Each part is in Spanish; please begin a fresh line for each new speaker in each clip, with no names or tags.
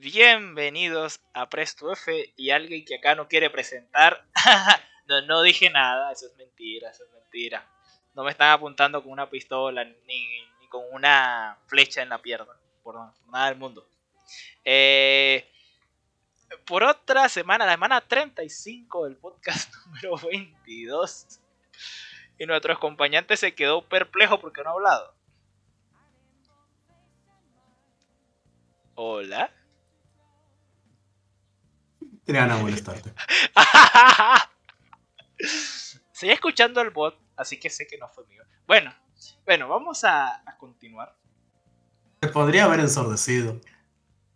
Bienvenidos a Presto F y alguien que acá no quiere presentar. no, dije nada, eso es mentira, eso es mentira. No me están apuntando con una pistola ni, con una flecha en la pierna, por nada del mundo. Eh, por otra semana, la semana 35 del podcast número 22. Y nuestro acompañante se quedó perplejo porque no ha hablado. Hola.
Tenía ganas de molestarte.
Seguí escuchando el bot, así que sé que no fue mío. Bueno, bueno, vamos a, a continuar.
Te podría haber ensordecido.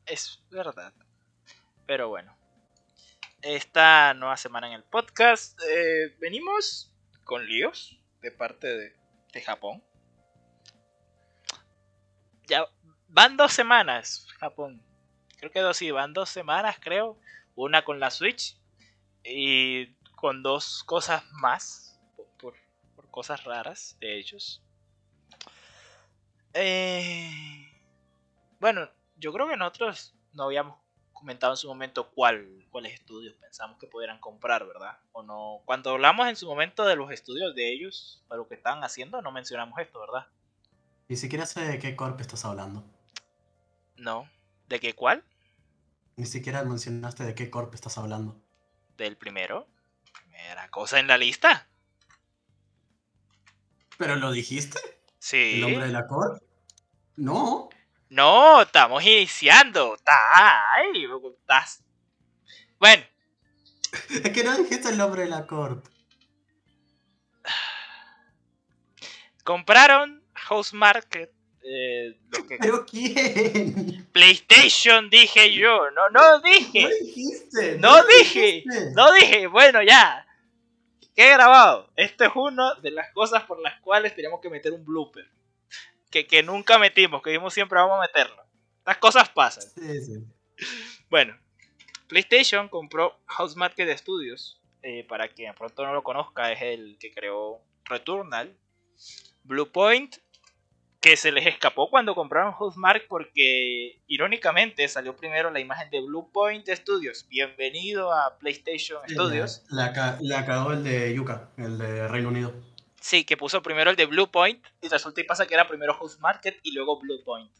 Es verdad. Pero bueno. Esta nueva semana en el podcast. Eh, venimos con líos de parte de, de Japón. Ya van dos semanas, Japón. Creo que dos, sí, van dos semanas, creo. Una con la Switch y con dos cosas más. Por, por cosas raras de ellos. Eh, bueno, yo creo que nosotros no habíamos comentado en su momento cuál, cuáles estudios pensamos que pudieran comprar, ¿verdad? O no. Cuando hablamos en su momento de los estudios de ellos, para lo que estaban haciendo, no mencionamos esto, ¿verdad?
Ni siquiera sé de qué corp estás hablando.
No. ¿De qué cuál?
Ni siquiera mencionaste de qué corp estás hablando.
¿Del primero? Primera cosa en la lista.
¿Pero lo dijiste?
Sí.
¿El nombre de la corp? No.
No, estamos iniciando. Ay, estás. Bueno.
Es que no dijiste el nombre de la corp.
Compraron House Market. Eh, que...
¿Pero quién?
PlayStation, dije yo. No, no dije.
No dijiste.
No, dije. No dije. Bueno, ya. ¿Qué he grabado? Esto es una de las cosas por las cuales tenemos que meter un blooper. Que, que nunca metimos, que dijimos siempre vamos a meterlo. Las cosas pasan.
Sí, sí.
Bueno, PlayStation compró House Market Studios. Eh, para quien pronto no lo conozca, es el que creó Returnal. Bluepoint, que se les escapó cuando compraron Housemark porque irónicamente salió primero la imagen de Bluepoint Studios. Bienvenido a PlayStation Studios.
La, la, cagó el de Yuka, el de Reino Unido.
Sí, que puso primero el de Bluepoint y resulta y pasa que era primero Housemarket y luego Bluepoint.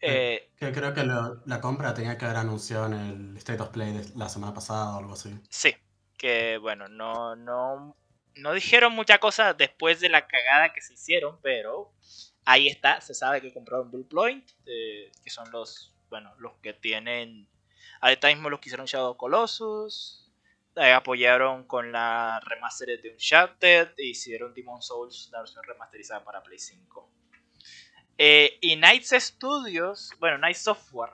Eh, que creo que lo, la compra tenía que haber anunciado en el State of Play de la semana pasada o algo así.
Sí, que bueno, no, no, no dijeron mucha cosa después de la cagada que se hicieron, pero ahí está, se sabe que compraron Bluepoint, eh, que son los, bueno, los que tienen, ahorita mismo los que hicieron Shadow Colossus, apoyaron con la remaster de Uncharted, e hicieron Demon Souls, la versión remasterizada para Play 5. Eh, y Nights Studios, bueno, Night Software,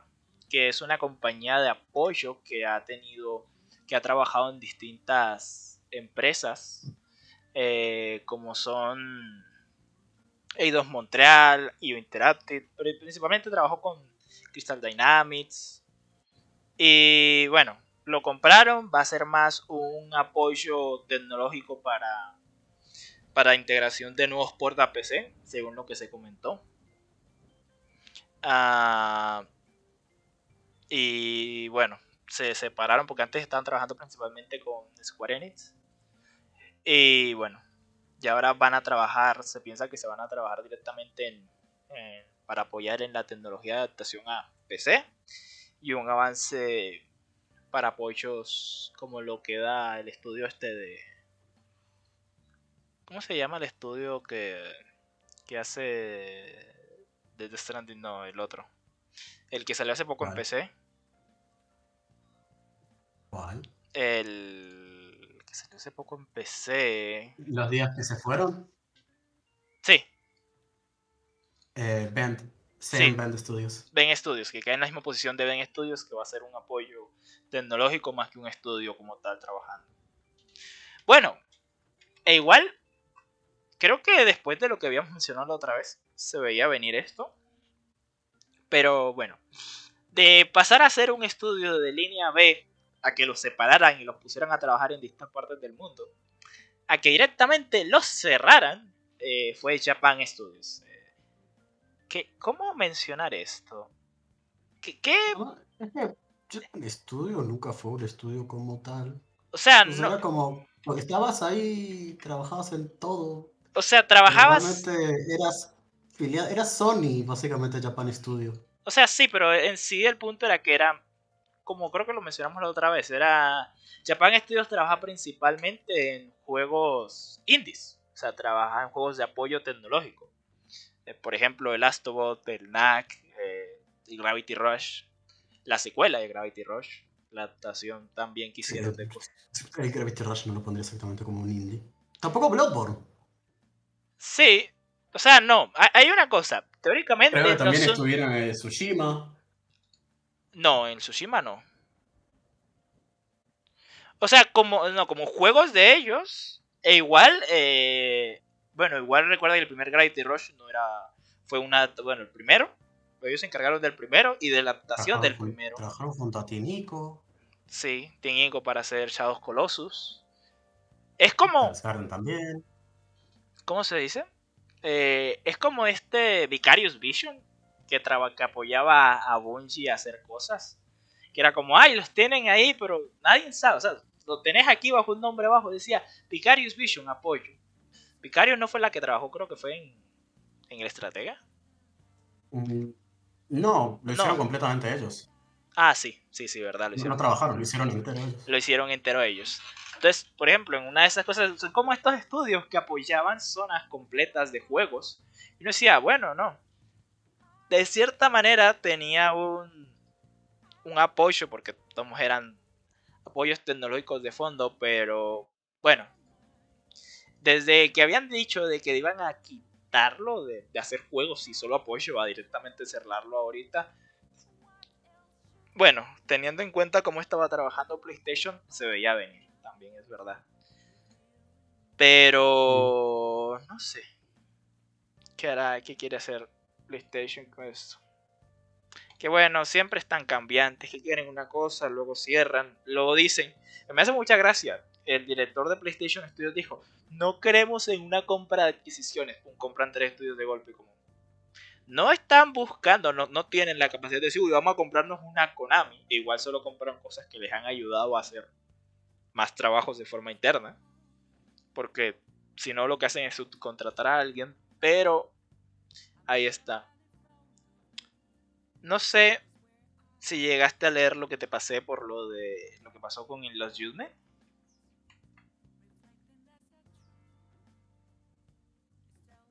que es una compañía de apoyo que ha tenido, que ha trabajado en distintas empresas, eh, como son Eidos Montreal, IO Interactive, pero principalmente trabajó con Crystal Dynamics. Y bueno, lo compraron, va a ser más un apoyo tecnológico para, para integración de nuevos ports a PC, según lo que se comentó. Ah, y bueno, se separaron porque antes estaban trabajando principalmente con Square Enix. Y bueno, y ahora van a trabajar, se piensa que se van a trabajar directamente en, para apoyar en la tecnología de adaptación a PC y un avance para apoyos como lo que da el estudio este de... ¿Cómo se llama el estudio que, que hace de The Stranding? No, el otro. El que salió hace poco en PC.
¿Cuál?
El que salió hace poco en PC.
¿Los días que se fueron?
Sí.
Eh, Bend. Sí. Bend Studios.
Ben Studios, que cae en la misma posición de Ben Studios, que va a ser un apoyo tecnológico más que un estudio como tal trabajando. Bueno, e igual, creo que después de lo que habíamos mencionado la otra vez, se veía venir esto. Pero bueno, de pasar a ser un estudio de línea B a que los separaran y los pusieran a trabajar en distintas partes del mundo, a que directamente los cerraran, eh, fue Japan Studios. Eh, ¿qué- ¿Cómo mencionar esto? ¿Qué, qué
No, estudio nunca fue un estudio como tal.
O sea, no.
Era como. Porque estabas ahí, trabajabas en todo.
O sea, trabajabas.
eras, eras Sony, básicamente, Japan Studio.
O sea, sí, pero en sí el punto era que era. Como creo que lo mencionamos la otra vez, era. Japan Studios trabaja principalmente en juegos indies. O sea, trabaja en juegos de apoyo tecnológico. Eh, por ejemplo, el Astobot, el NAC, eh, el Gravity Rush, la secuela de Gravity Rush, la adaptación también quisieron de cosas.
El Gravity Rush no lo pondría exactamente como un indie. Tampoco Bloodborne.
Sí, o sea, no. Hay una cosa. Teóricamente.
Pero también estuvieron en Tsushima.
No, en Tsushima no. O sea, como, no, como juegos de ellos. E igual, eh, bueno, igual recuerda que el primer Gravity Rush no era. Fue una. Bueno, el primero. Ellos se encargaron del primero y de la adaptación del primero.
Trabajaron junto a Tinico.
Sí, Tinico para hacer Shadows Colossus. Es como.
también.
¿Cómo se dice? Eh, es como este Vicarious Vision que, que apoyaba a Bungie a hacer cosas. Que era como, ay, los tienen ahí, pero nadie sabe. O sea, lo tenés aquí bajo un nombre abajo. Decía Vicarious Vision, apoyo. Vicarious no fue la que trabajó, creo que fue en, en el Estratega.
Mm, no, lo hicieron completamente ellos.
Ah, sí, sí, sí, verdad.
Lo hicieron. No, trabajaron, lo hicieron entero ellos.
Lo hicieron entero ellos. Entonces, por ejemplo, en una de esas cosas, son como estos estudios que apoyaban zonas completas de juegos. Y uno decía, bueno, no. De cierta manera tenía un, un apoyo, porque todos eran apoyos tecnológicos de fondo, pero bueno, desde que habían dicho de que iban a quitarlo de, de hacer juegos y solo apoyo, a directamente cerrarlo ahorita. Bueno, teniendo en cuenta cómo estaba trabajando PlayStation, se veía venir también es verdad. Pero no sé. ¿Qué hará? ¿Qué quiere hacer PlayStation con? Que bueno, siempre están cambiantes, que quieren una cosa, luego cierran, luego dicen. Me hace mucha gracia. El director de PlayStation Studios dijo, no creemos en una compra de adquisiciones, un compran tres estudios de golpe como no están buscando, no, no, tienen la capacidad de decir, uy, vamos a comprarnos una Konami. Igual solo compran cosas que les han ayudado a hacer más trabajos de forma interna. Porque si no lo que hacen es subcontratar a alguien. Pero ahí está. No sé si llegaste a leer lo que te pasé por lo de lo que pasó con los Yudme.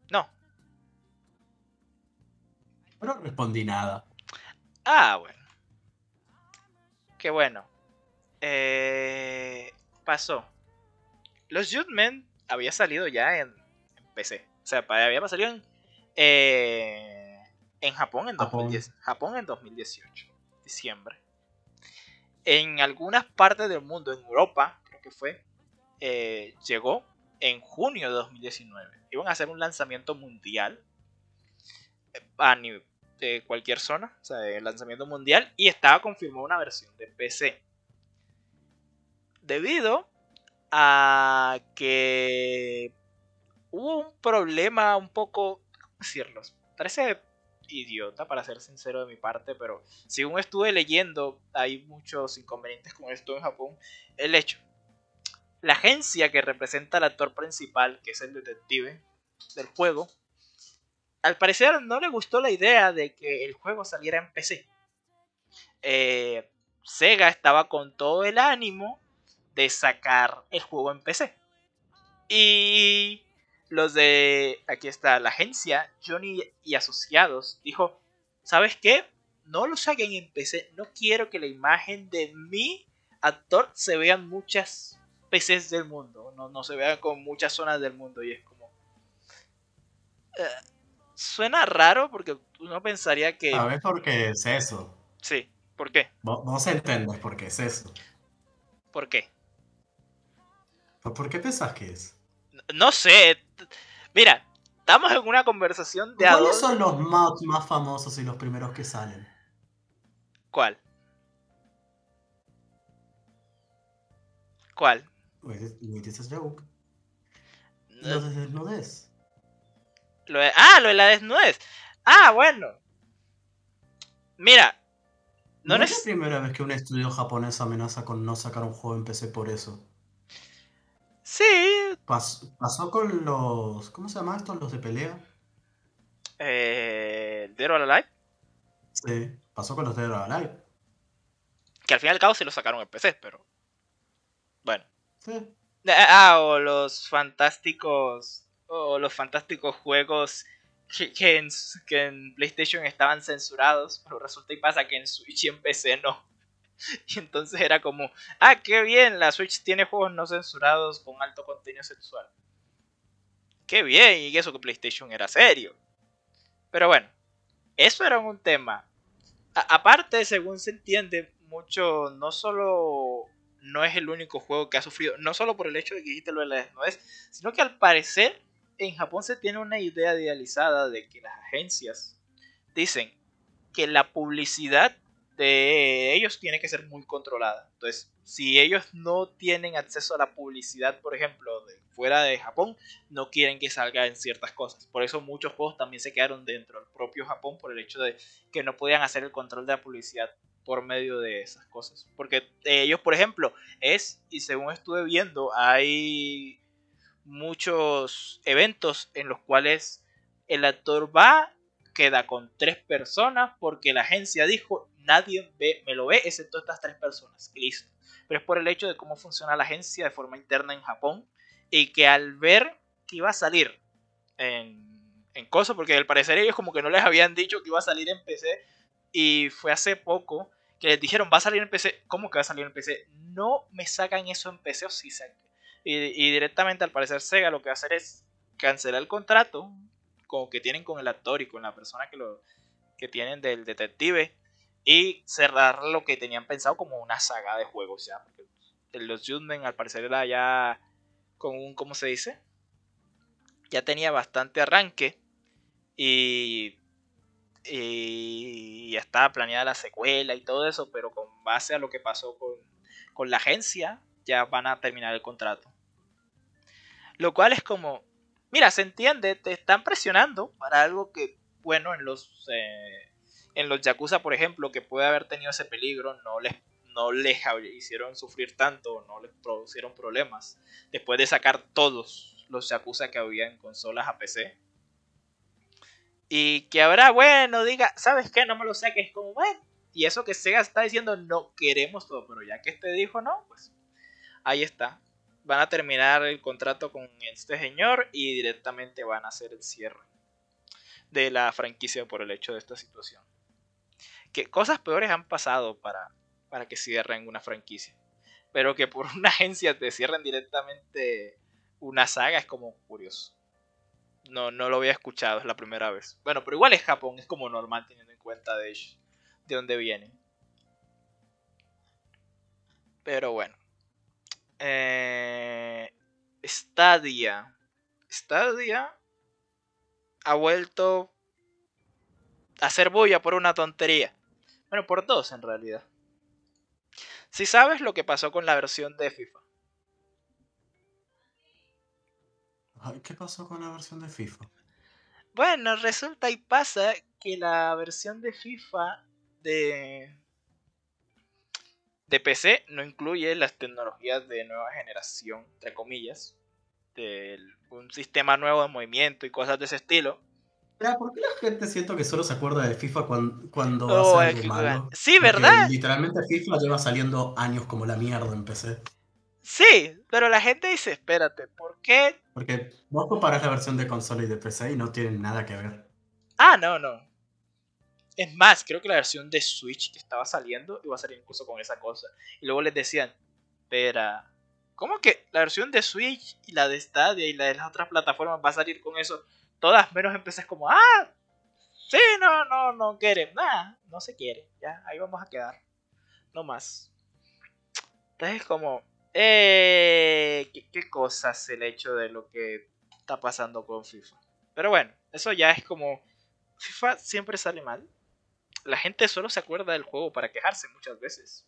No.
No respondí nada.
Ah, bueno. Qué bueno. Eh, pasó. Los Men había salido ya en, PC. O sea, había salido en, eh, en Japón en, Japón. en 2018, diciembre. En algunas partes del mundo, en Europa, creo que fue, eh, llegó en junio de 2019. Iban a hacer un lanzamiento mundial a de cualquier zona, o sea, el lanzamiento mundial, y estaba confirmada una versión de PC debido a que hubo un problema un poco, ¿cómo decirlo? Parece idiota para ser sincero de mi parte, pero según estuve leyendo, hay muchos inconvenientes con esto en Japón. El hecho, la agencia que representa al actor principal, que es el detective del juego, al parecer no le gustó la idea de que el juego saliera en PC. Eh, Sega estaba con todo el ánimo de sacar el juego en PC. Y los de, aquí está, la agencia Johnny y Asociados dijo, ¿sabes qué? No lo saquen en PC, no quiero que la imagen de mi actor se vean muchas PCs del mundo, no, no se vean con muchas zonas del mundo y es como... Eh, suena raro porque uno pensaría que...
Ver por qué es eso.
Sí, ¿por qué?
Vos, entendés por qué es eso.
¿Por qué?
¿Por qué pensás que es?
No sé. Mira, estamos en una conversación de
¿Cuáles son los mods más famosos y los primeros que salen?
¿Cuál? ¿Cuál?
Wait, is joke. Lo de desnudez.
Lo ah, lo de la desnudez. Ah, bueno. Mira,
No, es la primera vez que un estudio japonés amenaza con no sacar un juego en PC por eso.
Sí.
pasó con los. ¿Cómo se llama estos? Los de pelea.
Eh, ¿Dead or Alive?
Sí, pasó con los Dead or Alive.
Que al fin y al cabo sí lo sacaron en PC, pero. Bueno.
Sí.
Ah, o los fantásticos. O los fantásticos juegos que, en, PlayStation estaban censurados, pero resulta y pasa que en Switch y en PC no. Y entonces era como, ah, qué bien, la Switch tiene juegos no censurados con alto contenido sexual. Qué bien, y eso que PlayStation era serio. Pero bueno, eso era un tema. aparte, según se entiende, mucho, no solo no es el único juego que ha sufrido, no solo por el hecho de que dijiste lo de la desnudez, sino que al parecer en Japón se tiene una idea idealizada de que las agencias dicen que la publicidad de ellos tiene que ser muy controlada. Entonces, si ellos no tienen acceso a la publicidad, por ejemplo, fuera de Japón, no quieren que salga en ciertas cosas. Por eso muchos juegos también se quedaron dentro del propio Japón por el hecho de que no podían hacer el control de la publicidad por medio de esas cosas. Porque ellos, por ejemplo, es, y según estuve viendo, hay muchos eventos en los cuales el actor va, queda con tres personas porque la agencia dijo nadie ve, me lo ve excepto estas tres personas. listo. Pero es por el hecho de cómo funciona la agencia de forma interna en Japón y que al ver que iba a salir en, en cosas, porque al parecer ellos como que no les habían dicho que iba a salir en PC y fue hace poco que les dijeron va a salir en PC, ¿cómo que va a salir en PC? No me sacan eso en PC o si sacan y, directamente al parecer Sega lo que va a hacer es cancelar el contrato como que tienen con el actor y con la persona que lo que tienen del detective y cerrar lo que tenían pensado como una saga de juegos. Sea, porque los Judgment al parecer era ya con un, ¿cómo se dice? Ya tenía bastante arranque y, y ya estaba planeada la secuela y todo eso, pero con base a lo que pasó con, con la agencia, ya van a terminar el contrato. Lo cual es como, mira, se entiende, te están presionando para algo que, bueno, en los, eh, en los Yakuza, por ejemplo, que puede haber tenido ese peligro, no les, no les hicieron sufrir tanto, no les producieron problemas. Después de sacar todos los Yakuza que había en consolas a PC. Y que ahora, bueno, diga, ¿sabes qué? No me lo sé, que es como, bueno. Y eso que Sega está diciendo, no queremos todo, pero ya que este dijo no, pues ahí está van a terminar el contrato con este señor y directamente van a hacer el cierre de la franquicia por el hecho de esta situación. Que cosas peores han pasado para, para que cierren una franquicia. Pero que por una agencia te cierren directamente una saga es como curioso. No, no lo había escuchado, es la primera vez. Bueno, pero igual es Japón, es como normal teniendo en cuenta de, de dónde vienen. Pero bueno. Eh, Stadia. Stadia ha vuelto a hacer bulla por una tontería. Bueno, por dos en realidad. Si sabes lo que pasó con la versión de FIFA.
¿Qué pasó con la versión de FIFA?
Bueno, resulta y pasa que la versión de FIFA de de PC no incluye las tecnologías de nueva generación, entre comillas, de un sistema nuevo de movimiento y cosas de ese estilo.
Pero ¿por qué la gente siento que solo se acuerda de FIFA cuando, cuando oh, hace malo?
Sí, ¿verdad?
literalmente FIFA lleva saliendo años como la mierda en PC.
Sí, pero la gente dice, espérate, ¿por qué?
Porque vos comparás la versión de consola y de PC y no tienen nada que ver.
Ah, no, no. Es más, creo que la versión de Switch que estaba saliendo iba a salir incluso con esa cosa. Y luego les decían, espera, ¿cómo que la versión de Switch y la de Stadia y la de las otras plataformas va a salir con eso? Todas menos empecé como, ah, sí, no, no, no quiere, nada, no se quiere, ya, ahí vamos a quedar, no más. Entonces como, eh, ¿qué, qué cosas el hecho de lo que está pasando con FIFA. Pero bueno, eso ya es como, FIFA siempre sale mal la gente solo se acuerda del juego para quejarse muchas veces.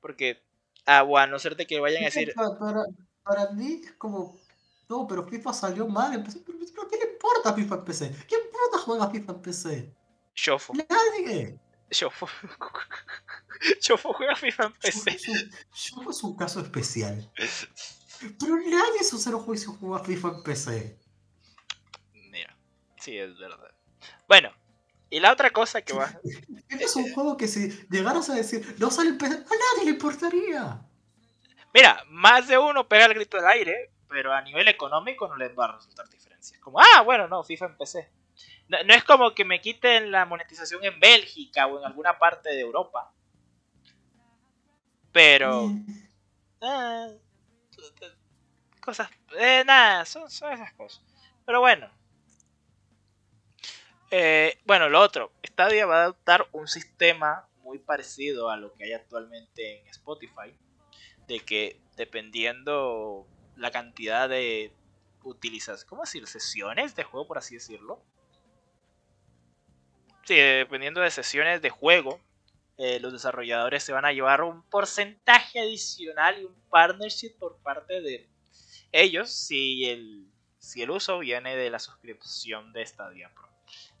Porque, ah, bueno, a no ser de que vayan a decir.
Para, para, mí es como. No, pero FIFA salió mal en PC. Pero, ¿qué le importa FIFA en PC? ¿Qué importa juega FIFA en PC?
Shofo.
Nadie.
Shofo. Shofo juega FIFA en PC.
Shofo es un caso especial. Pero nadie su cero juicio juega FIFA en PC.
Mira, sí, es verdad. Bueno, y la otra cosa que va.
Este es un juego que si llegaras a decir no sale a nadie le importaría.
Mira, más de uno pega el grito del aire, pero a nivel económico no les va a resultar diferencia. Como, ah, bueno, no, FIFA en PC. No, es como que me quiten la monetización en Bélgica o en alguna parte de Europa. Pero... Mm. Ah, cosas... Eh, nada, son, esas cosas. Pero bueno. Eh, bueno, lo otro. Stadia va a adoptar un sistema muy parecido a lo que hay actualmente en Spotify de que dependiendo la cantidad de utilizas, ¿cómo decir? Sesiones de juego, por así decirlo. Sí, dependiendo de sesiones de juego, eh, los desarrolladores se van a llevar un porcentaje adicional y un partnership por parte de ellos si el, si el uso viene de la suscripción de Stadia Pro.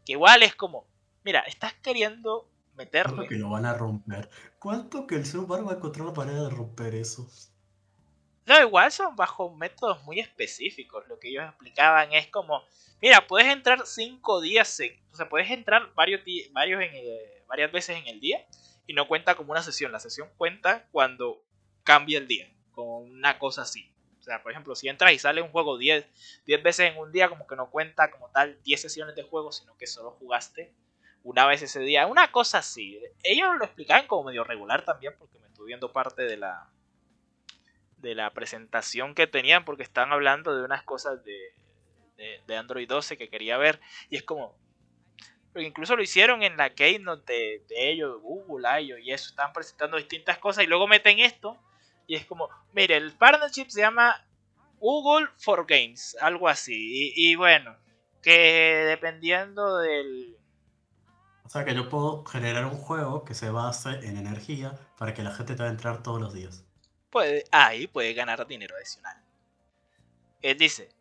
Que igual es como, mira, estás queriendo meterle.
que lo van a romper? ¿Cuánto que el ser humano va a encontrar la manera de romper eso?
No, igual son bajo métodos muy específicos. Lo que ellos explicaban es como, mira, puedes entrar cinco días, o sea, puedes entrar varios, varios en, varias veces en el día y no cuenta como una sesión. La sesión cuenta cuando cambia el día, como una cosa así. Por ejemplo, si entras y sale un juego 10, 10 veces en un día, como que no cuenta como tal 10 sesiones de juego, sino que solo jugaste una vez ese día. Una cosa así. Ellos lo explicaban como medio regular también, porque me estuve viendo parte de la de la presentación que tenían, porque estaban hablando de unas cosas de, de, Android 12 que quería ver. Y es como. Porque incluso lo hicieron en la Keynote de, de ellos, de Google, ellos y eso. Estaban presentando distintas cosas y luego meten esto. Y es como, mire, el partnership se llama Google for Games, algo así. y bueno, que dependiendo del,
o sea que yo puedo generar un juego que se base en energía para que la gente te va a entrar todos los días.
Puede, ahí puede ganar dinero adicional. Él dice,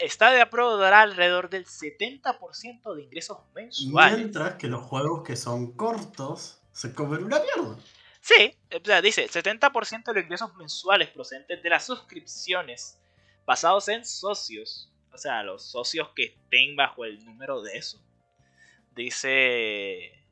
Stadia Pro dará alrededor del 70% de ingresos mensuales.
Mientras que los juegos que son cortos se comen una mierda.
Sí, o sea, dice, 70% de los ingresos mensuales procedentes de las suscripciones basados en socios, o sea, los socios que estén bajo el número de eso, dice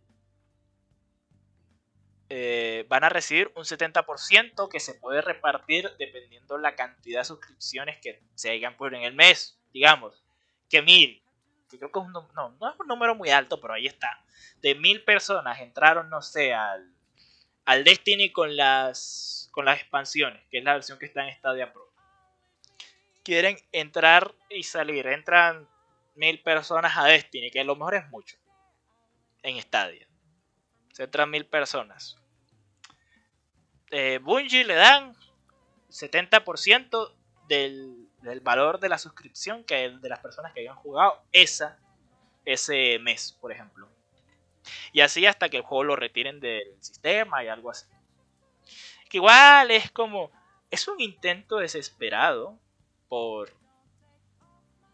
eh, van a recibir un 70% que se puede repartir dependiendo la cantidad de suscripciones que se hayan por en el mes. Digamos que mil, que creo que es no, no es un número muy alto, pero ahí está. De mil personas entraron, no sé, al, al Destiny con las, con las expansiones, que es la versión que está en Stadia Pro. Quieren entrar y salir, entran mil personas a Destiny, que a lo mejor es mucho en estadio. Se entran mil personas. Eh, Bungie le dan 70% del, valor de la suscripción que de las personas que hayan jugado esa, ese mes, por ejemplo. Y así hasta que el juego lo retiren del sistema y algo así. Que igual es como. Es un intento desesperado por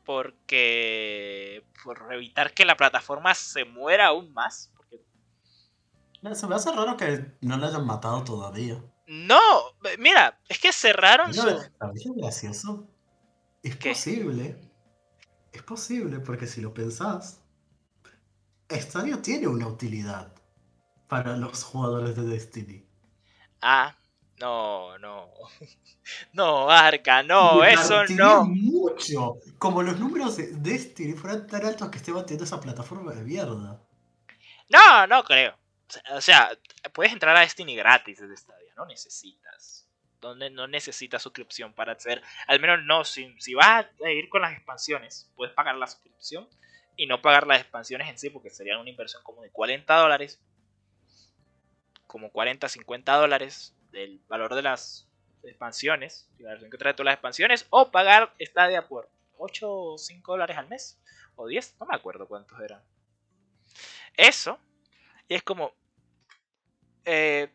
porque por evitar que la plataforma se muera aún más. Porque...
Se me hace raro que no la hayan matado todavía.
No, mira, es que cerraron
su... es gracioso? Es posible. Es posible, porque si lo pensás, Stadia tiene una utilidad para los jugadores de Destiny.
Ah, no, no. No, Arca, no, eso no.
mucho. Como los números de Destiny fueran tan altos que esté batiendo esa plataforma de mierda.
No, no creo. O sea, puedes entrar a Destiny gratis desde Stadia, no necesitas. Donde no necesitas suscripción para hacer. Al menos no, si, si vas a ir con las expansiones, puedes pagar la suscripción y no pagar las expansiones en sí, porque serían una inversión como de 40 dólares. Como 40, 50 dólares del valor de las expansiones, la versión que trae todas las expansiones, o pagar Stadia por 8 o 5 dólares al mes, o 10, no me acuerdo cuántos eran. Eso, y es como, eh,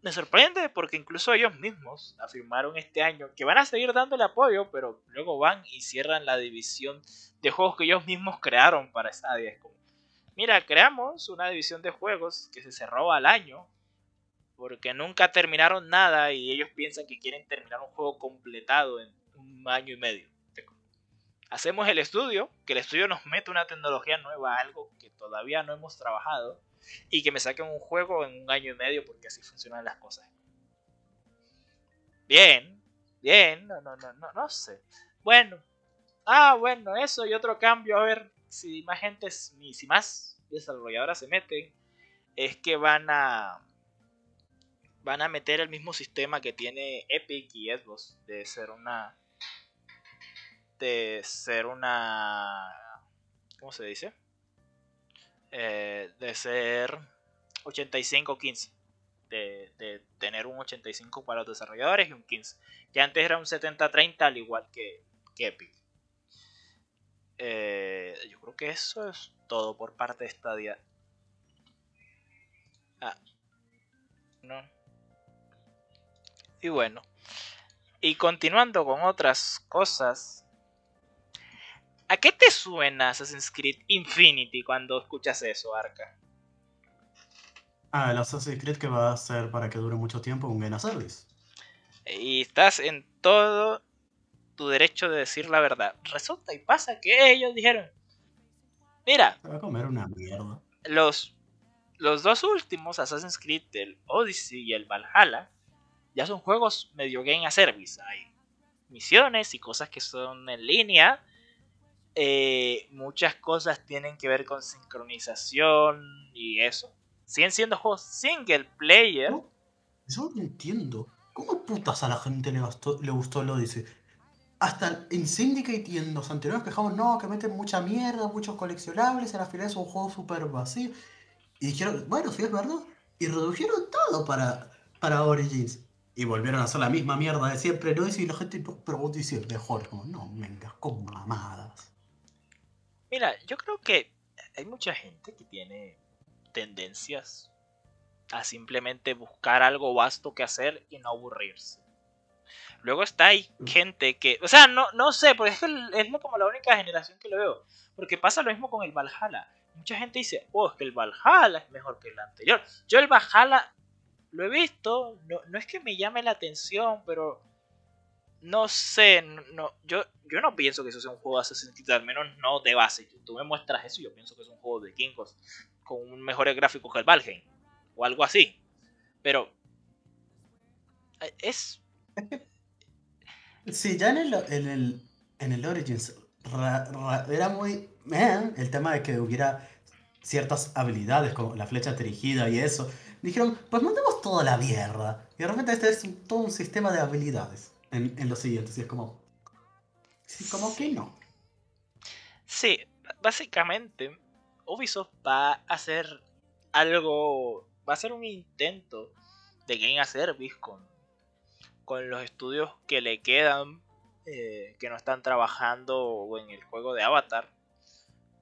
me sorprende porque incluso ellos mismos afirmaron este año que van a seguir dándole apoyo, pero luego van y cierran la división de juegos que ellos mismos crearon para Stadia. Es como, mira, creamos una división de juegos que se cerró al año porque nunca terminaron nada y ellos piensan que quieren terminar un juego completado en un año y medio. Hacemos el estudio, que el estudio nos mete una tecnología nueva, algo que todavía no hemos trabajado, y que me saquen un juego en un año y medio porque así funcionan las cosas. Bien, bien, no, no, no, no, no sé. Bueno, ah, bueno, eso y otro cambio, a ver si más gente, si más desarrolladoras se meten, es que van a van a meter el mismo sistema que tiene Epic y Xbox de ser una de ser una ¿cómo se dice? Eh, de ser 85-15 de, de, tener un 85 para los desarrolladores y un 15 que antes era un 70-30 al igual que, Epic. Eh, yo creo que eso es todo por parte de Stadia ah, no y bueno, y continuando con otras cosas, ¿a qué te suena Assassin's Creed Infinity cuando escuchas eso, Arca?
Ah, el Assassin's Creed que va a ser para que dure mucho tiempo un game service.
Y estás en todo tu derecho de decir la verdad. Resulta y pasa que ellos dijeron, mira,
va a comer una mierda.
Los, los dos últimos Assassin's Creed, el Odyssey y el Valhalla, ya son juegos medio game a service. Hay misiones y cosas que son en línea. Eh, muchas cosas tienen que ver con sincronización y eso. Siguen siendo juegos single player.
yo no entiendo. ¿Cómo putas a la gente le, gustó, le lo dice? Hasta en Syndicate y en los anteriores quejamos, no, que meten mucha mierda, muchos coleccionables, en la final es un juego súper vacío. Y dijeron, bueno, sí es verdad. Y redujeron todo para, para Origins. Y volvieron a hacer la misma mierda de siempre, ¿no? Y la gente, no, pero dice mejor. Como, no, venga, con mamadas.
Mira, yo creo que hay mucha gente que tiene tendencias a simplemente buscar algo vasto que hacer y no aburrirse. Luego está ahí mm. gente que, o sea, no, no sé, porque es, es como la única generación que lo veo. Porque pasa lo mismo con el Valhalla. Mucha gente dice, oh, es que el Valhalla es mejor que el anterior. Yo el Valhalla lo he visto, no, es que me llame la atención, pero no sé, no, yo, yo no pienso que eso sea un juego de Assassin's al menos no de base. Tú me muestras eso y yo pienso que es un juego de Kingos con un mejor gráfico que el Valheim o algo así. Pero eh, es
Sí, ya en el, en el, en el Origins era muy el tema de que hubiera ciertas habilidades como la flecha dirigida y eso dijeron, pues mandemos toda la mierda. Y de repente este es todo un sistema de habilidades en, en los siguientes. Y es como, como que no.
Sí, básicamente Ubisoft va a hacer algo, va a hacer un intento de game a service con, con los estudios que le quedan, eh, que no están trabajando en el juego de Avatar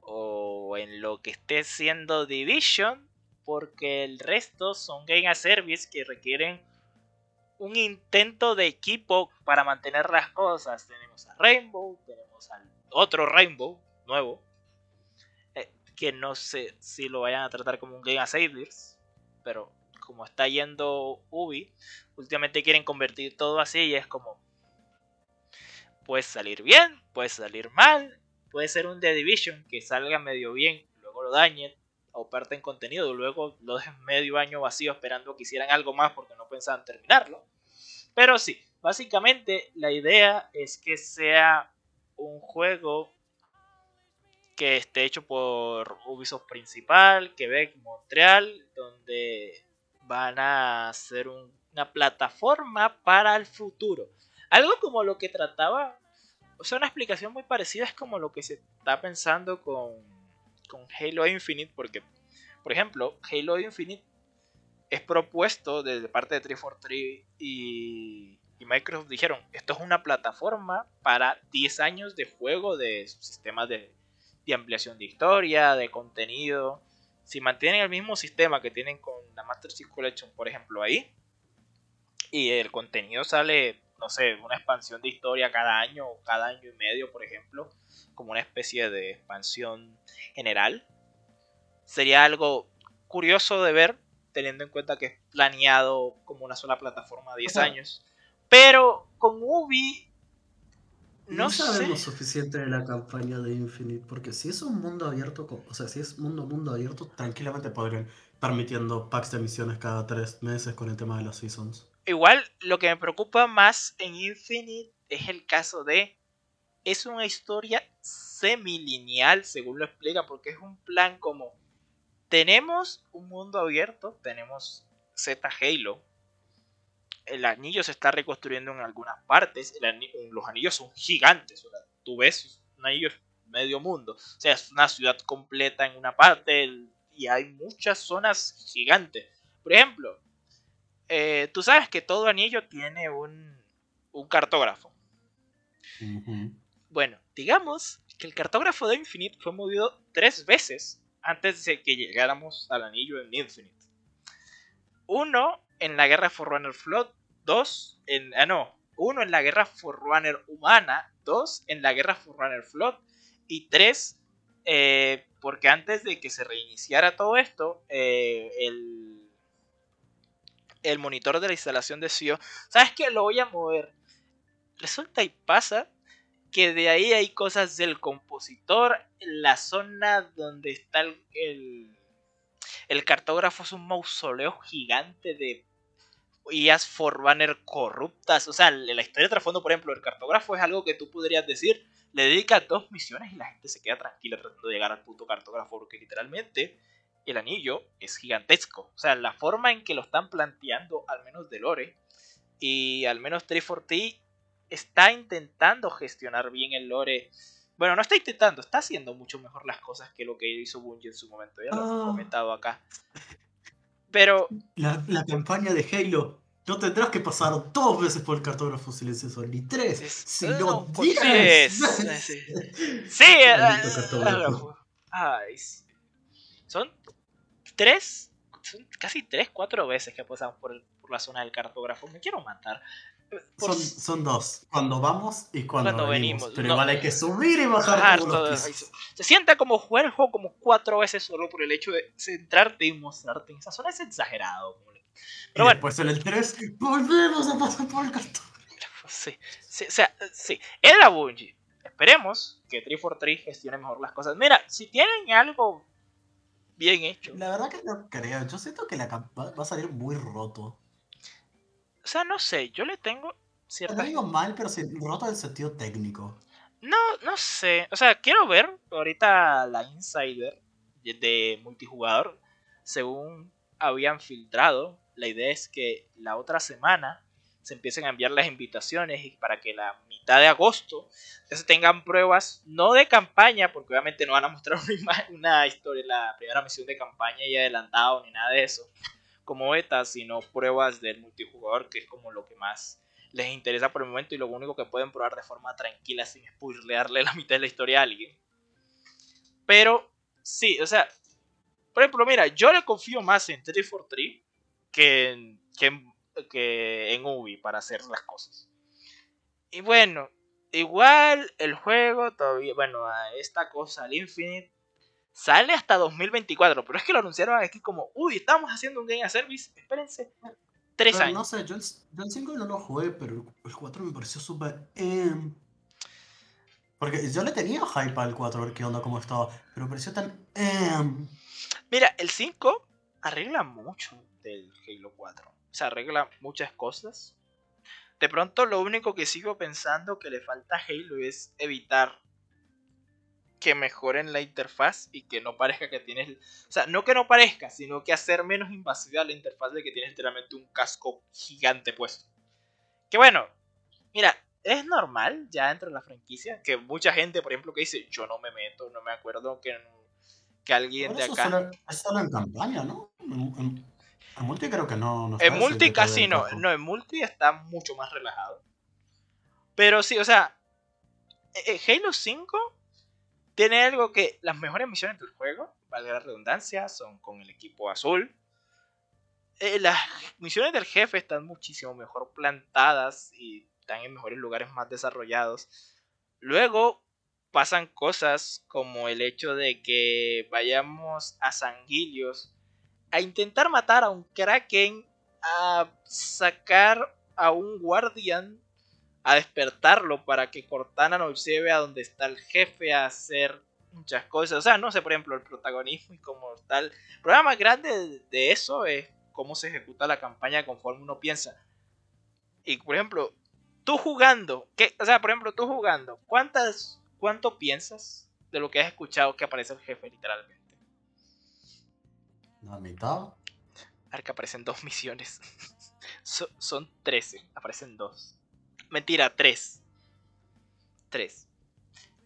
o en lo que esté siendo Division porque el resto son game a service que requieren un intento de equipo para mantener las cosas. Tenemos a Rainbow, tenemos al otro Rainbow nuevo, eh, que no sé si lo vayan a tratar como un game a service, pero como está yendo Ubi, últimamente quieren convertir todo así y es como puede salir bien, puede salir mal, puede ser un The Division que salga medio bien, luego lo dañen, o parte en contenido. Luego lo dejen medio año vacío esperando que hicieran algo más porque no pensaban terminarlo. Pero sí, básicamente la idea es que sea un juego que esté hecho por Ubisoft principal, Quebec, Montreal, donde van a ser una plataforma para el futuro. Algo como lo que trataba, o sea, una explicación muy parecida es como lo que se está pensando con con Halo Infinite porque, por ejemplo, Halo Infinite es propuesto desde parte de 343 y, y Microsoft dijeron, esto es una plataforma para 10 años de juego de sistemas de, ampliación de historia, de contenido. Si mantienen el mismo sistema que tienen con la Master Chief Collection, por ejemplo, ahí, y el contenido sale, no sé, una expansión de historia cada año o cada año y medio, por ejemplo, como una especie de expansión general, sería algo curioso de ver, teniendo en cuenta que es planeado como una sola plataforma a 10 años. Pero con Ubi
no, sabemos suficiente de la campaña de Infinite, porque si es un mundo abierto, o sea, si es mundo mundo abierto, tranquilamente podrían permitiendo packs de misiones cada tres meses con el tema de las seasons.
Igual, lo que me preocupa más en Infinite es el caso de es una historia semilineal, según lo explica, porque es un plan como tenemos un mundo abierto, tenemos Z Halo, el anillo se está reconstruyendo en algunas partes, los anillos son gigantes, tú ves un anillo medio mundo, o sea, es una ciudad completa en una parte y hay muchas zonas gigantes. Por ejemplo, eh, tú sabes que todo anillo tiene un, un cartógrafo. Bueno, digamos que el cartógrafo de Infinite fue movido tres veces antes de que llegáramos al anillo en Infinite. Uno en la guerra Forerunner Flood, dos en... Ah, no, uno en la guerra Forerunner humana, dos en la guerra Forerunner Flood y tres eh, porque antes de que se reiniciara todo esto, eh, el, el monitor de la instalación de CEO, ¿sabes qué? Lo voy a mover. Resulta y pasa que de ahí hay cosas del compositor, la zona donde está el, el, cartógrafo es un mausoleo gigante de IAS Forerunner corruptas, o sea, la historia de trasfondo, por ejemplo, el cartógrafo es algo que tú podrías decir, le dedica dos misiones y la gente se queda tranquila tratando de llegar al puto cartógrafo, porque literalmente el anillo es gigantesco, o sea, la forma en que lo están planteando, al menos de Lore, y al menos 340 está intentando gestionar bien el lore. Bueno, no está intentando, está haciendo mucho mejor las cosas que lo que hizo Bungie en su momento. Ya lo he ah. comentado acá. Pero.
La, campaña de Halo. No tendrás que pasar dos veces por el cartógrafo silencioso, ni tres, sino diez.
Sí, sí eh, Ay, son tres, son casi tres, cuatro veces que pasamos por, por la zona del cartógrafo. Me quiero matar.
Son, son, dos, cuando vamos y cuando, venimos. Pero igual hay que subir y bajar,
Se sienta como jugar el juego como cuatro veces solo por el hecho de centrarte y mostrarte en esa zona. Es exagerado.
Pero bueno. Después en el 3 volvemos a pasar por el cartón.
Sí, sí, o sea, sí. Era Bungie. Esperemos que 343 gestione mejor las cosas. Mira, si tienen algo bien hecho.
La verdad que no creo. Yo siento que la va a salir muy roto.
O sea, no sé, yo le tengo
cierta... No digo mal, pero roto en el sentido técnico.
No, no sé. O sea, quiero ver ahorita la Insider de multijugador. Según habían filtrado, la idea es que la otra semana se empiecen a enviar las invitaciones y para que la mitad de agosto se tengan pruebas, no de campaña, porque obviamente no van a mostrar una, una historia, la primera misión de campaña y adelantado ni nada de eso, como beta, sino pruebas del multijugador, que es como lo que más les interesa por el momento y lo único que pueden probar de forma tranquila sin spoilearle la mitad de la historia a alguien. Pero sí, o sea, por ejemplo, mira, yo le confío más en 343 que en, que en, que en Ubi para hacer las cosas. Y bueno, igual el juego todavía, bueno, esta cosa, al Infinite, Sale hasta 2024, pero es que lo anunciaron aquí como, uy, estamos haciendo un game a service, espérense. Tres años.
No sé, yo el, 5 no lo jugué, pero el 4 me pareció súper... Em, porque yo le tenía hype al 4 a ver qué onda, cómo estaba, pero me pareció tan... Em.
Mira, el 5 arregla mucho del Halo 4. O sea, arregla muchas cosas. De pronto lo único que sigo pensando que le falta a Halo es evitar que mejoren la interfaz y que no parezca que tienes, o sea, no que no parezca, sino que hacer menos invasiva la interfaz de que tienes literalmente un casco gigante puesto. Que bueno, mira, es normal ya dentro de la franquicia que mucha gente, por ejemplo, que dice, yo no me meto, no me acuerdo que, que alguien de acá...
es solo en campaña, ¿no? En, multi creo que no.
en multi casi no, no, en multi está mucho más relajado. Pero sí, o sea, eh, eh, Halo 5 tiene algo que las mejores misiones del juego, vale la redundancia, son con el equipo azul. Eh, las misiones del jefe están muchísimo mejor plantadas y están en mejores lugares más desarrollados. Luego, pasan cosas como el hecho de que vayamos a Sanguilios a intentar matar a un Kraken, a sacar a un guardián, a despertarlo para que Cortana nos lleve a donde está el jefe a hacer muchas cosas. O sea, no sé, por ejemplo, el protagonismo y como tal. El problema más grande de eso es cómo se ejecuta la campaña conforme uno piensa. Y por ejemplo, tú jugando, ¿qué? o sea, por ejemplo, tú jugando, ¿cuántas, ¿cuánto piensas de lo que has escuchado que aparece el jefe literalmente?
La mitad.
A ver que aparecen dos misiones. son 13, aparecen dos. Mentira, tres. Tres.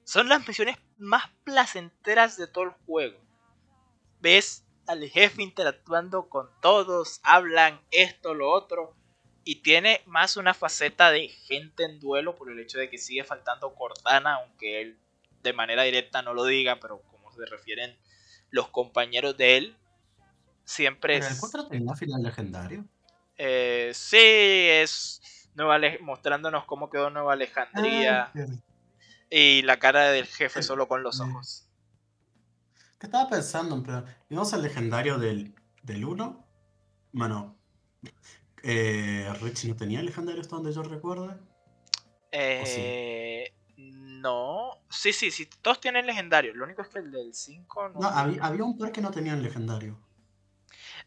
Son las misiones más placenteras de todo el juego. Ves al jefe interactuando con todos, hablan esto, lo otro, y tiene más una faceta de gente en duelo por el hecho de que sigue faltando Cortana, aunque él de manera directa no lo diga, pero como se refieren los compañeros de él, siempre
es... ¿El 4 tenía final legendario?
Eh, sí, es Nueva mostrándonos cómo quedó Nueva Alejandría ah, y la cara del jefe solo con los ojos.
¿Qué estaba pensando? Pero, ¿Vimos el legendario del, del 1? Bueno, eh, Rich no tenía legendario hasta donde yo recuerdo.
Eh, No. Sí, sí, sí. Todos tienen legendario. Lo único es que el del 5
no. había, había, un par que no tenían legendario.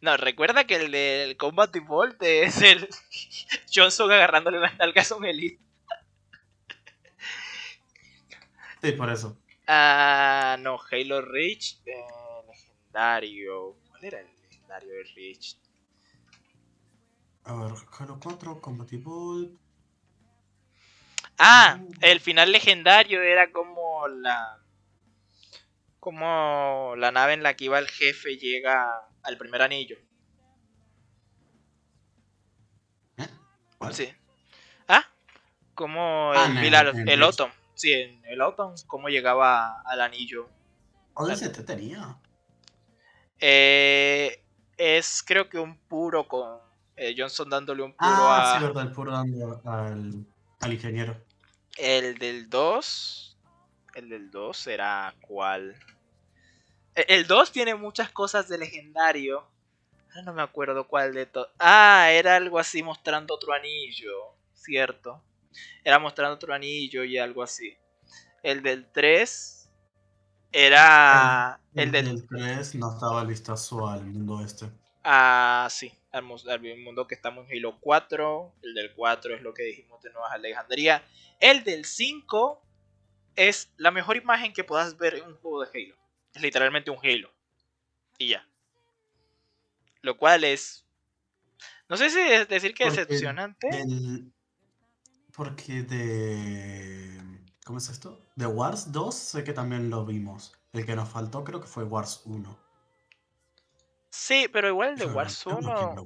No, recuerda que el del Combat Default es el Johnson agarrándole las nalgas a un Elite.
Sí, por eso.
Ah, no, Halo Reach, eh, legendario. ¿Cuál era el legendario de Reach?
A ver, Halo 4, Compatible.
Ah, mm. el final legendario era como la. Como la nave en la que iba el jefe llega al primer anillo.
¿Eh? ¿Cuál?
Sí. Ah, como ah, el, el, el Autumn. Sí, en el Autumn, cómo llegaba al anillo.
¿Dónde se te tenía?
Eh, es creo que un puro con eh, Johnson dándole un puro
ah, a. Sí, verdad, el puro dando al, al ingeniero.
El del 2. El del 2 era cuál. E, el 2 tiene muchas cosas de legendario. no me acuerdo cuál de todo. Ah, era algo así mostrando otro anillo. Cierto. Era mostrando otro anillo y algo así. El del 3 era.
El, del 3 no estaba listazo al mundo este.
Ah, sí, al, mundo que estamos en Halo 4. El del 4 es lo que dijimos de Nueva Alejandría. El del 5 es la mejor imagen que puedas ver en un juego de Halo. Es literalmente un Halo. Y ya. Lo cual es. No sé si decir que es decepcionante.
porque de. ¿Cómo es esto? De Wars 2 sé que también lo vimos. El que nos faltó creo que fue Wars 1.
Sí, pero igual el de Wars 1.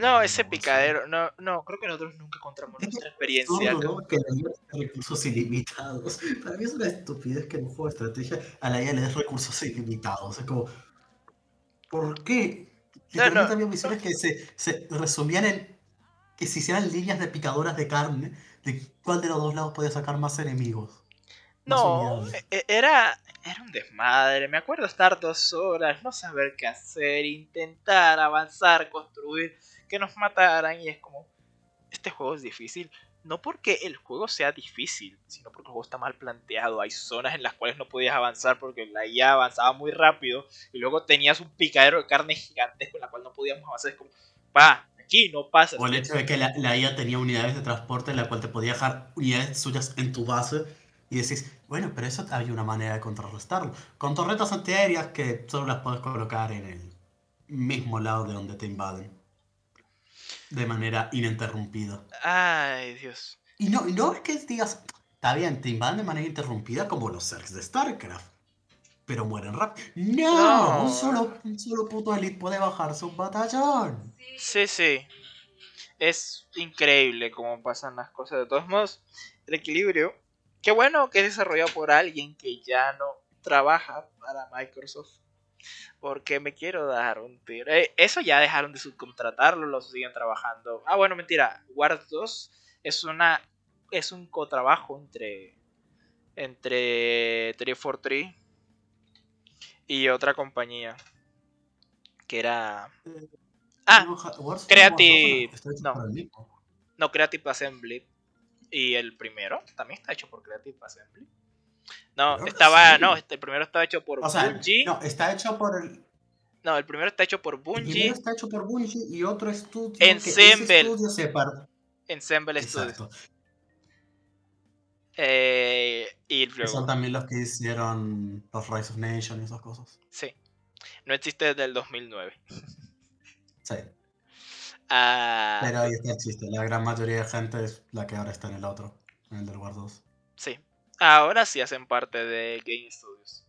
No, ese picadero. No, no, creo que nosotros nunca encontramos nuestra experiencia.
No, que le recursos ilimitados. Para mí es una estupidez que en un juego de estrategia a la IA le des recursos ilimitados. Es como. ¿Por qué? Literalmente no, había misiones que se, se resumían en que se hicieran líneas de picadoras de carne de cuál de los dos lados podía sacar más enemigos.
No, e, era, era un desmadre. Me acuerdo estar dos horas, no saber qué hacer, intentar avanzar, construir, que nos mataran. Y es como, este juego es difícil. No porque el juego sea difícil, sino porque el juego está mal planteado. Hay zonas en las cuales no podías avanzar porque la IA avanzaba muy rápido. Y luego tenías un picadero de carne gigante con la cual no podíamos avanzar. Es como, pa, aquí no pasa.
O el hecho de que la, la IA tenía unidades de transporte en la cual te podía dejar unidades suyas en tu base y decís, bueno, pero eso había una manera de contrarrestarlo. Con torretas antiaéreas que solo las puedes colocar en el mismo lado de donde te invaden. De manera ininterrumpida.
Ay, Dios.
Y no, no es que digas, está bien, te invaden de manera interrumpida como los Zergs de StarCraft. Pero mueren rápido. No, Un, solo, un solo puto elite puede bajarse un batallón.
Sí, sí. Es increíble cómo pasan las cosas. De todos modos, el equilibrio Qué bueno que es desarrollado por alguien que ya no trabaja para Microsoft. Porque me quiero dar un tiro. Eh, eso ya dejaron de subcontratarlo, lo siguen trabajando. Ah, bueno, mentira. Wars 2 es una. es un cotrabajo entre entre 343 y otra compañía que era
Eh,
ah Creative- no. no Creative Assembly y el primero también está hecho por Creative Assembly no
Creo que
estaba
sí.
no este- el primero estaba hecho por
O
Bungie no.
no, está hecho por el.
el primero está hecho por
el
Bungie
primero está hecho por Bungie y otro estudio. que
Ensemble.
ese estudio
Ensemble Studios
Exacto.
Eh, y
Que
luego
son también los que hicieron los Rise of Nation y esas cosas.
sí no existe desde el 2009
Sí.
Ah,
Pero ahí está el chiste. La gran mayoría de gente es la que ahora está en el otro, en el del War 2.
Sí. Ahora sí hacen parte de Game Studios.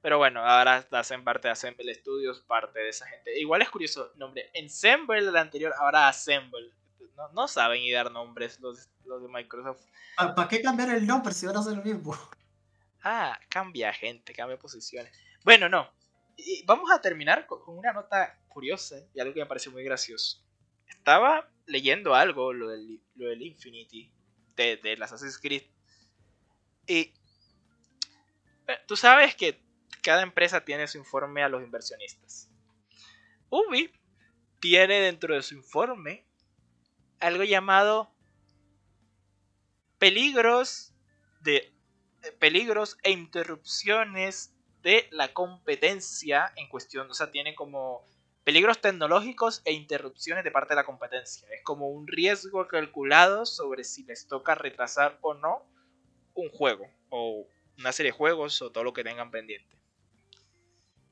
Pero bueno, ahora hacen parte de Assemble Studios, parte de esa gente. Igual es curioso, nombre. Ensemble el anterior, ahora Assemble. No, no saben ni dar nombres los, los de Microsoft.
¿Para qué cambiar el nombre si van a ser el mismo?
Ah, cambia gente, cambia posiciones. Bueno, no. Y vamos a terminar con una nota curiosa y algo que me parece muy gracioso. Estaba leyendo algo, lo del, lo del Infinity, de, del Assassin's Creed. Y eh, tú sabes que cada empresa tiene su informe a los inversionistas. Ubi tiene dentro de su informe algo llamado peligros de eh, peligros e interrupciones de la competencia en cuestión. O sea, tiene como peligros tecnológicos e interrupciones de parte de la competencia. Es como un riesgo calculado sobre si les toca retrasar o no un juego o una serie de juegos o todo lo que tengan pendiente.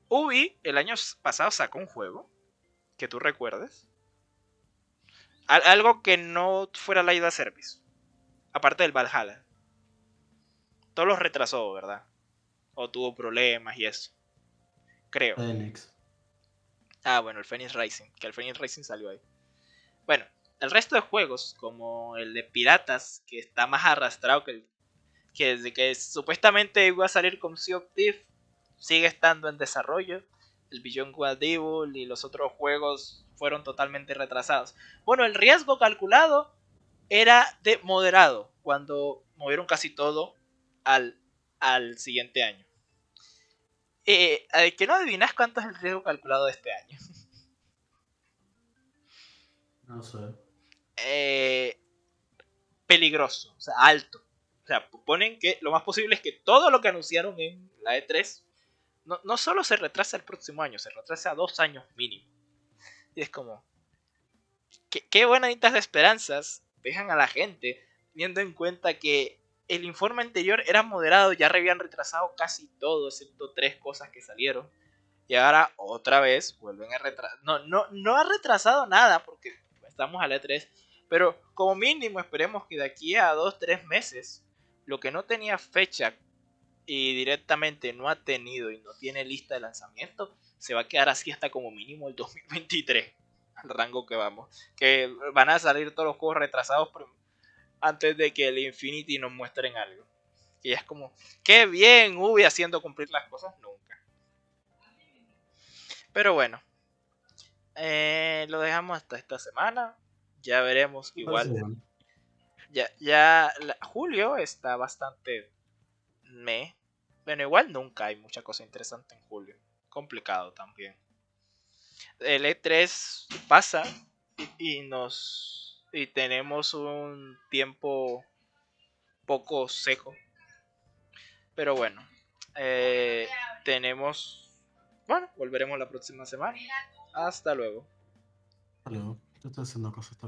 Ubi el año pasado sacó un juego que tú recuerdes. Al- algo que no fuera la ida service. Aparte del Valhalla. Todo lo retrasó, ¿verdad? O tuvo problemas y eso. Creo.
Phoenix.
Ah, bueno, el Phoenix Racing. Que el Phoenix Racing salió ahí. Bueno, el resto de juegos, como el de Piratas, que está más arrastrado que el. que que supuestamente iba a salir con Sea of Thieves, sigue estando en desarrollo. El Beyond Good Evil y los otros juegos fueron totalmente retrasados. Bueno, el riesgo calculado era de moderado, cuando movieron casi todo al, al siguiente año. Eh, que no adivinas cuánto es el riesgo calculado de este año.
No sé.
Eh, peligroso, o sea, alto. O sea, ponen que lo más posible es que todo lo que anunciaron en la E3 no, no solo se retrasa el próximo año, se retrasa a dos años mínimo. Y es como, qué, qué bonitas esperanzas dejan a la gente, teniendo en cuenta que el informe anterior era moderado, ya habían retrasado casi todo, excepto tres cosas que salieron. Y ahora otra vez vuelven a retrasar. No, no, no ha retrasado nada porque estamos a la E3. Pero como mínimo esperemos que de aquí a 2-3 meses, lo que no tenía fecha y directamente no ha tenido y no tiene lista de lanzamiento, se va a quedar así hasta como mínimo el 2023. Al rango que vamos. Que van a salir todos los juegos retrasados antes de que el Infinity nos muestren algo. Ya es como, qué bien Ubi haciendo cumplir las cosas nunca. Pero bueno, eh, lo dejamos hasta esta semana. Ya veremos igual.
Bueno.
Ya, ya la- julio está bastante me. Bueno, igual nunca hay mucha cosa interesante en julio. Complicado también. El E3 pasa y, y nos y tenemos un tiempo poco seco. Pero bueno, eh, tenemos. Bueno, volveremos la próxima semana. Hasta luego.
Hasta luego. Yo estoy haciendo cosas.